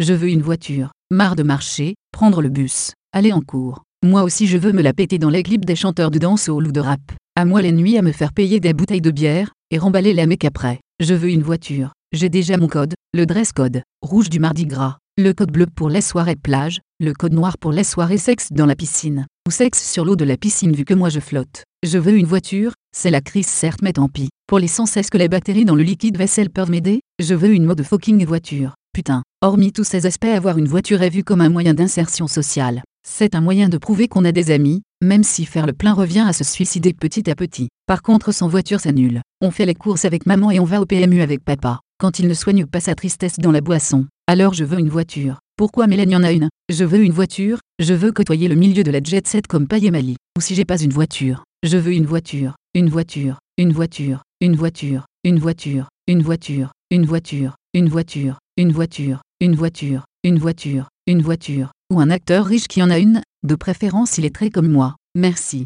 Je veux une voiture. Marre de marcher, prendre le bus, aller en cours. Moi aussi je veux me la péter dans les clips des chanteurs de dancehall ou de rap. À moi les nuits à me faire payer des bouteilles de bière, et remballer la mec après. Je veux une voiture. J'ai déjà mon code, le dress code, rouge du mardi gras, le code bleu pour les soirées plage, le code noir pour les soirées sexe dans la piscine, ou sexe sur l'eau de la piscine vu que moi je flotte. Je veux une voiture, c'est la crise certes mais tant pis. Pour les sans cesse que les batteries dans le liquide vaisselle peuvent m'aider, je veux une mode fucking voiture. Putain, hormis tous ces aspects avoir une voiture est vu comme un moyen d'insertion sociale. C'est un moyen de prouver qu'on a des amis, même si faire le plein revient à se suicider petit à petit. Par contre sans voiture c'est nul. On fait les courses avec maman et on va au PMU avec papa. Quand il ne soigne pas sa tristesse dans la boisson, alors je veux une voiture. Pourquoi Mélanie en a une? Je veux une voiture, je veux côtoyer le milieu de la jet set comme Paye Mali. Ou si j'ai pas une voiture, je veux une voiture, une voiture, une voiture, une voiture, une voiture, une voiture, une voiture, une voiture, une voiture, une voiture, une voiture, une voiture, ou un acteur riche qui en a une, de préférence il est très comme moi. Merci.